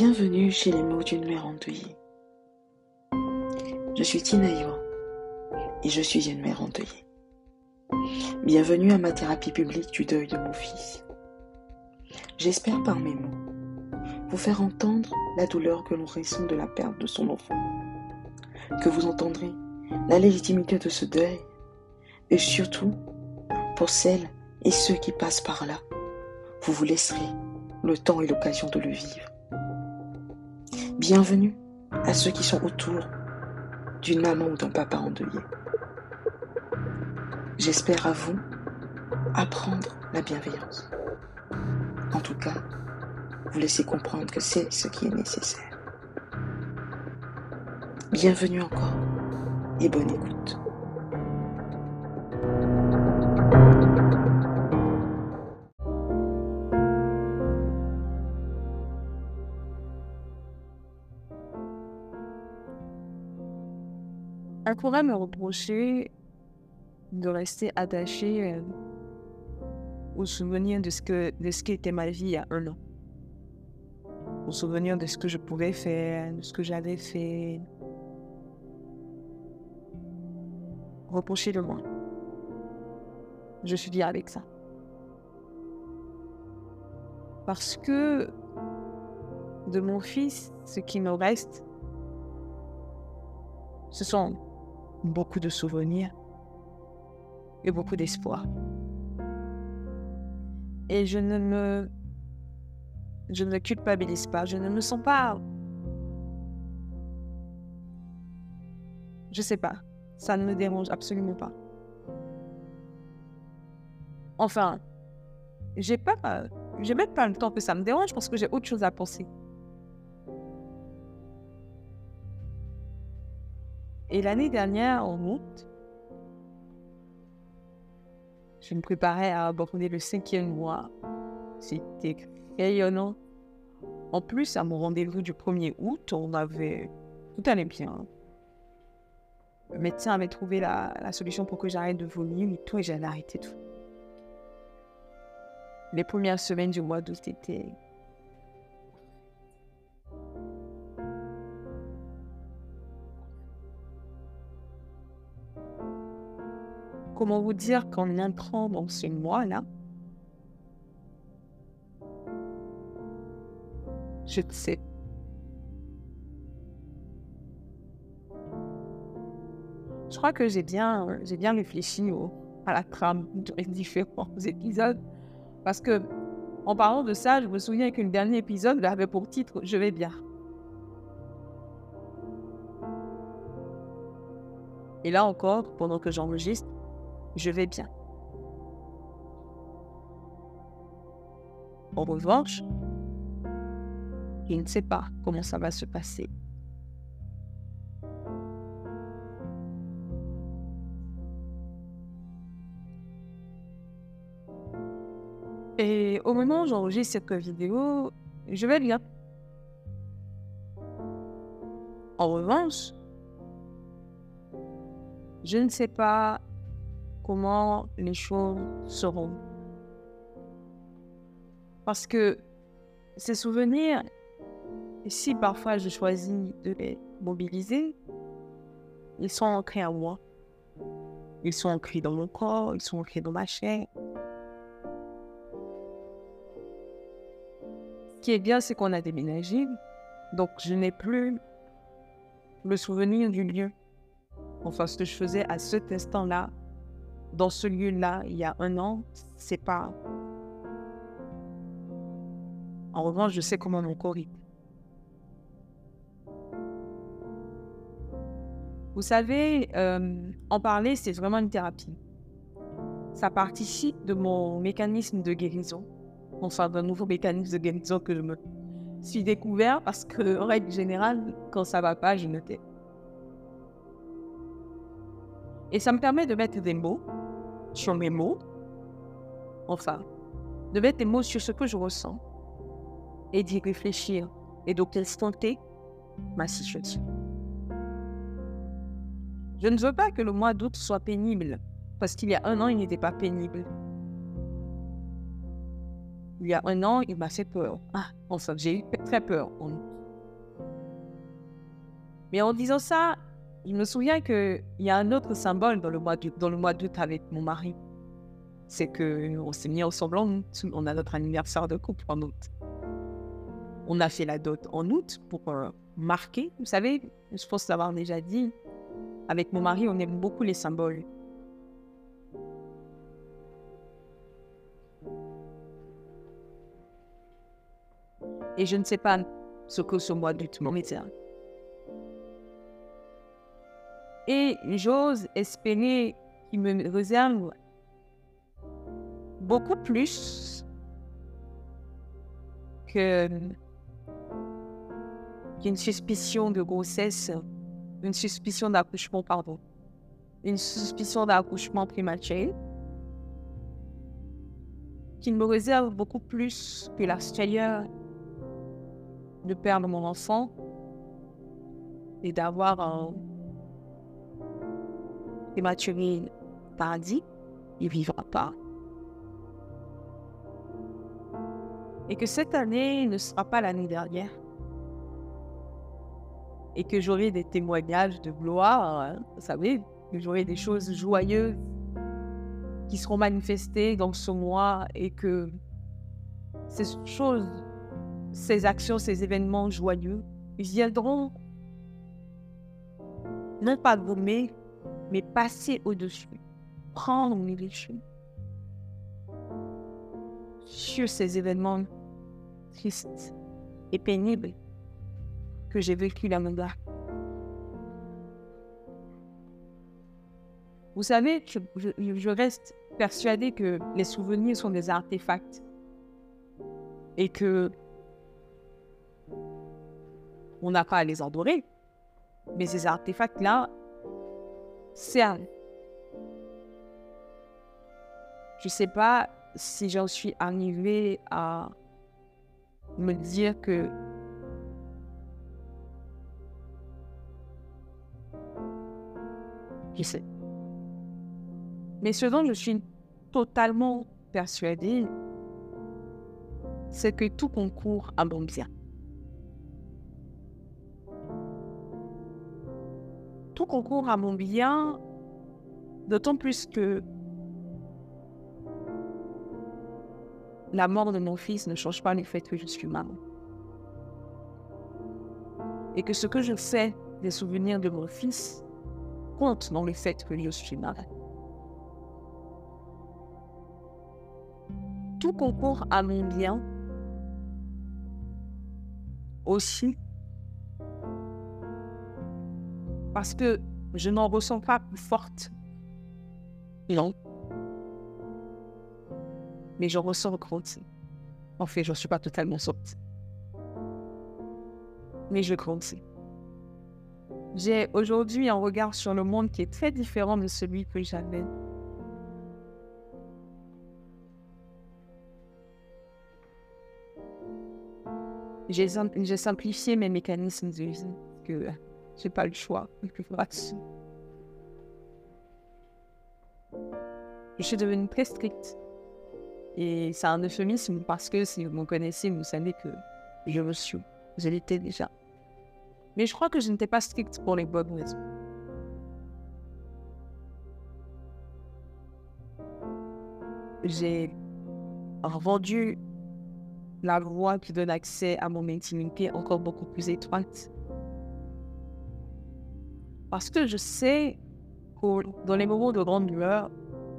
Bienvenue chez les mots d'une mère endeuillée. Je suis Tina et je suis une mère endeuillée. Bienvenue à ma thérapie publique du deuil de mon fils. J'espère par mes mots vous faire entendre la douleur que l'on ressent de la perte de son enfant, que vous entendrez la légitimité de ce deuil et surtout pour celles et ceux qui passent par là, vous vous laisserez le temps et l'occasion de le vivre. Bienvenue à ceux qui sont autour d'une maman ou d'un papa endeuillé. J'espère à vous apprendre la bienveillance. En tout cas, vous laisser comprendre que c'est ce qui est nécessaire. Bienvenue encore et bonne écoute. Pourrait me reprocher de rester attaché euh, au souvenir de ce, que, de ce qui était ma vie il y a un an. Au souvenir de ce que je pouvais faire, de ce que j'avais fait. Reprocher de moi. Je suis bien avec ça. Parce que de mon fils, ce qui me reste, ce sont beaucoup de souvenirs et beaucoup d'espoir. Et je ne me je ne culpabilise pas, je ne me sens pas je sais pas, ça ne me dérange absolument pas. Enfin, j'ai pas j'ai même pas le temps que ça me dérange parce que j'ai autre chose à penser. Et l'année dernière, en août, je me préparais à aborder le cinquième mois. C'était rayonnant. En plus, à mon rendez-vous du 1er août, on avait... Tout allait bien. Le médecin avait trouvé la, la solution pour que j'arrête de vomir et tout, et j'avais arrêté tout. Les premières semaines du mois d'août étaient comment vous dire qu'en entrant dans ce mois-là, je ne sais. Je crois que j'ai bien, j'ai bien réfléchi au, à la trame des différents épisodes. Parce que, en parlant de ça, je me souviens qu'un dernier épisode avait pour titre Je vais bien. Et là encore, pendant que j'enregistre, je vais bien. En revanche, je ne sais pas comment ça va se passer. Et au moment où j'enregistre cette vidéo, je vais bien. En revanche, je ne sais pas comment les choses seront. Parce que ces souvenirs, si parfois je choisis de les mobiliser, ils sont ancrés en moi. Ils sont ancrés dans mon corps, ils sont ancrés dans ma chair. Ce qui est bien, c'est qu'on a déménagé. Donc, je n'ai plus le souvenir du lieu. Enfin, ce que je faisais à cet instant-là, dans ce lieu-là il y a un an, c'est pas. En revanche, je sais comment mon corps est. Vous savez, euh, en parler, c'est vraiment une thérapie. Ça participe de mon mécanisme de guérison. Enfin, d'un nouveau mécanisme de guérison que je me suis découvert parce que, règle générale, quand ça va pas, je me tais. Et ça me permet de mettre des mots sur mes mots, enfin, de mettre des mots sur ce que je ressens et d'y réfléchir et donc d'instanter ma situation. Je ne veux pas que le mois d'août soit pénible, parce qu'il y a un an, il n'était pas pénible. il y a un an, il m'a fait peur. Ah, enfin, j'ai eu très peur. Mais en disant ça, je me souviens qu'il y a un autre symbole dans le mois d'août avec mon mari. C'est qu'on s'est mis ensemble en août. On a notre anniversaire de couple en août. On a fait la dot en août pour euh, marquer. Vous savez, je pense l'avoir déjà dit. Avec mon mari, on aime beaucoup les symboles. Et je ne sais pas ce que ce mois d'août me Et j'ose espérer qu'il me réserve beaucoup plus qu'une suspicion de grossesse, une suspicion d'accouchement, pardon, une suspicion d'accouchement prématuré, qu'il me réserve beaucoup plus que la frayeur de perdre mon enfant et d'avoir un prématuré paradis, il ne vivra pas. Et que cette année ne sera pas l'année dernière. Et que j'aurai des témoignages de gloire, vous savez, que j'aurai des choses joyeuses qui seront manifestées dans ce mois et que ces choses ces actions, ces événements joyeux viendront non pas gommer, mais passer au-dessus, prendre les sur ces événements tristes et pénibles que j'ai vécu là bas Vous savez, je reste persuadée que les souvenirs sont des artefacts et que on n'a pas à les adorer. Mais ces artefacts-là servent. Je ne sais pas si j'en suis arrivée à me dire que je sais. Mais ce dont je suis totalement persuadée, c'est que tout concourt à bon bien. Concourt à mon bien, d'autant plus que la mort de mon fils ne change pas le fait que je suis maman. Et que ce que je fais des souvenirs de mon fils compte dans le fait que je suis maman. Tout concourt à mon bien aussi parce que je n'en ressens pas plus forte. Non. Mais j'en ressens grandi. En fait, je ne suis pas totalement sortie. Mais je grandis. J'ai aujourd'hui un regard sur le monde qui est très différent de celui que j'avais. J'ai simplifié mes mécanismes de vie. Que j'ai pas le choix. Je suis devenue très stricte. Et c'est un euphémisme parce que si vous me connaissez, vous savez que je me suis. Je l'étais déjà. Mais je crois que je n'étais pas stricte pour les bonnes raisons. J'ai rendu la voie qui donne accès à mon intimité encore beaucoup plus étroite. Parce que je sais que dans les moments de grande lueur,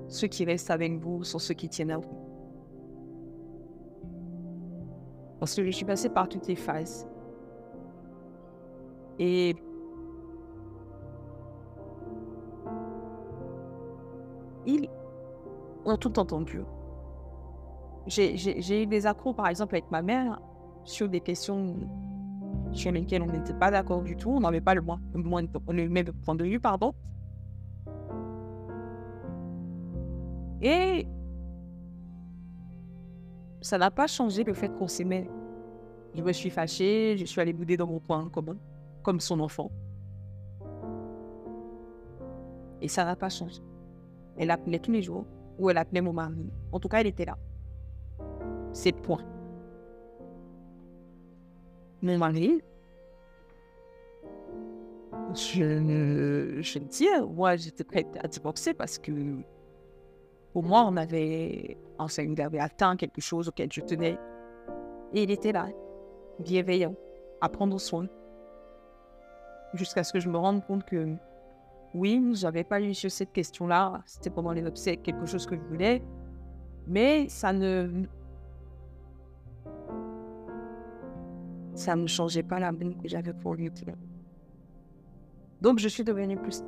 ceux qui restent avec vous sont ceux qui tiennent à vous. Parce que je suis passée par toutes les phases. Et ils ont tout entendu. J'ai eu des accros, par exemple, avec ma mère sur des questions sur lesquels on n'était pas d'accord du tout, on n'avait pas le, moins, le même point de vue, pardon. Et ça n'a pas changé le fait qu'on s'aimait. Je me suis fâchée, je suis allée bouder dans mon coin comme, comme son enfant. Et ça n'a pas changé. Elle appelait tous les jours, ou elle appelait mon mari. En tout cas, elle était là. C'est point. Mon mari, je, je le dis, moi j'étais prête à divorcer parce que pour moi on avait, enfin, il avait atteint quelque chose auquel je tenais. Et il était là, bienveillant, à prendre soin. Jusqu'à ce que je me rende compte que oui, je n'avais pas eu sur cette question-là. C'était pendant les obsèques quelque chose que je voulais. Mais ça ne. Ça ne changeait pas la que j'avais pour lui. Donc je suis devenue plus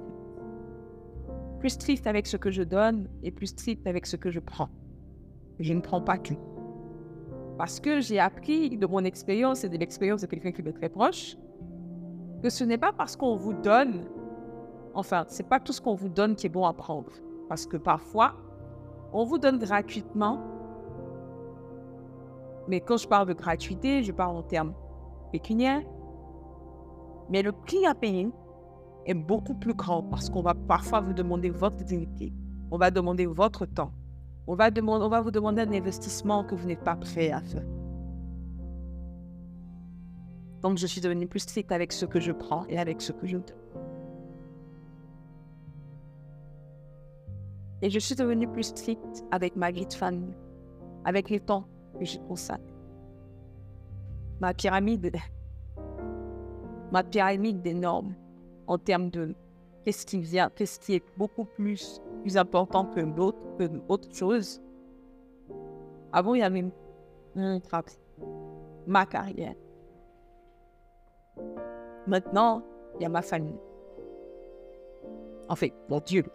Plus triste avec ce que je donne et plus triste avec ce que je prends. Je ne prends pas tout. Parce que j'ai appris de mon expérience et de l'expérience de quelqu'un qui m'est très proche que ce n'est pas parce qu'on vous donne Enfin, c'est pas tout ce qu'on vous donne qui est bon à prendre. Parce que parfois, on vous donne gratuitement. Mais quand je parle de gratuité, je parle en termes pécuniaires. Mais le prix à payer est beaucoup plus grand parce qu'on va parfois vous demander votre dignité. On va demander votre temps. On va, demander, on va vous demander un investissement que vous n'êtes pas prêt à faire. Donc, je suis devenue plus stricte avec ce que je prends et avec ce que je donne. Et je suis devenue plus stricte avec ma vie de famille, avec les temps que j'ai consacré. Ma pyramide, ma pyramide des normes en termes de qu'est-ce qui vient, qu'est-ce qui est beaucoup plus, plus important que d'autres, que chose. Avant, il y avait mon ma carrière. Maintenant, il y a ma famille. En fait, mon Dieu,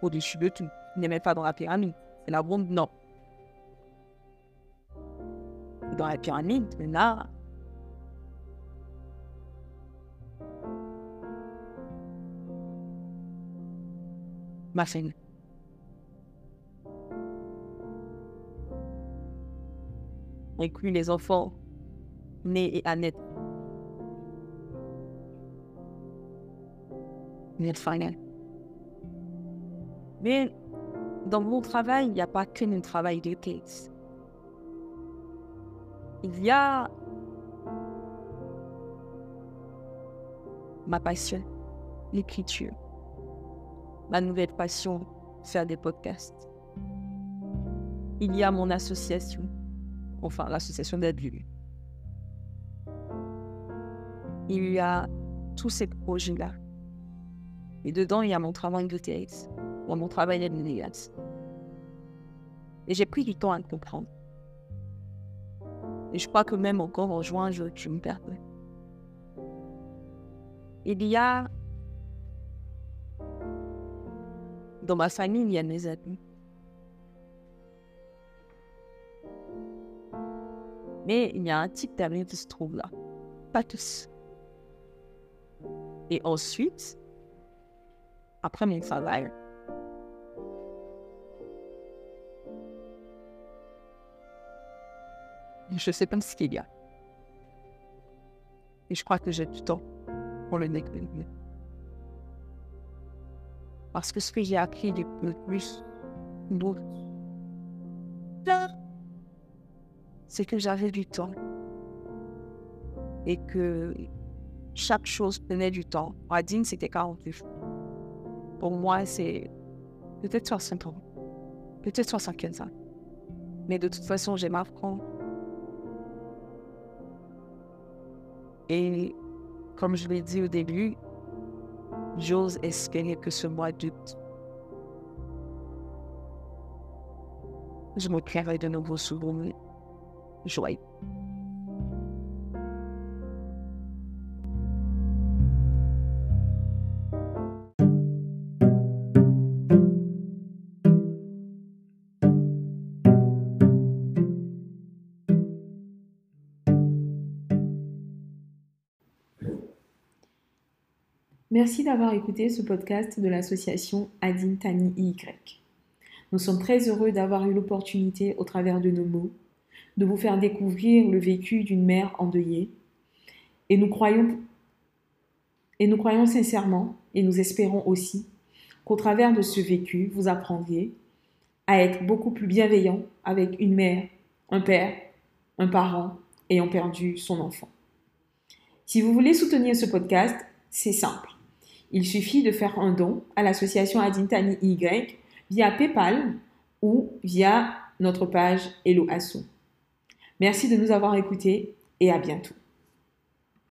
au-dessus de tout n'est même pas dans la pyramide. C'est la bombe, non. Dans la pyramide, là, ma fille. Inclut les enfants nés et à naître. Mais dans mon travail, il n'y a pas qu'un travail de thèse. Il y a ma passion, l'écriture. Ma nouvelle passion, faire des podcasts. Il y a mon association, enfin l'association d'adultes. Il y a tous ces projets-là. Et dedans, il y a mon travail de thèse mon travail est Et j'ai pris du temps à comprendre. Et je crois que même encore en juin, je, je me perds. Il y a dans ma famille, il y a mes amis. Mais il y a un type d'amis qui se trouve là. Pas tous. Et ensuite, après mon travail, Je ne sais pas ce qu'il y a. Et je crois que j'ai du temps pour le découvrir. Parce que ce que j'ai appris le plus, c'est que j'avais du temps. Et que chaque chose prenait du temps. Adine, c'était 40 jours. Pour moi, c'est peut-être 60 ans, peut-être 75 ans. Mais de toute façon, j'ai ma France Et comme je l'ai dit au début, j'ose espérer que ce mois d'août, je me créerai de nouveaux souvenirs joyeux. Merci d'avoir écouté ce podcast de l'association Adin Tani Y. Nous sommes très heureux d'avoir eu l'opportunité, au travers de nos mots, de vous faire découvrir le vécu d'une mère endeuillée. Et nous croyons, et nous croyons sincèrement, et nous espérons aussi, qu'au travers de ce vécu, vous apprendriez à être beaucoup plus bienveillant avec une mère, un père un parent ayant perdu son enfant. Si vous voulez soutenir ce podcast, c'est simple. Il suffit de faire un don à l'association Adintani Y via PayPal ou via notre page Hello Asso. Merci de nous avoir écoutés et à bientôt.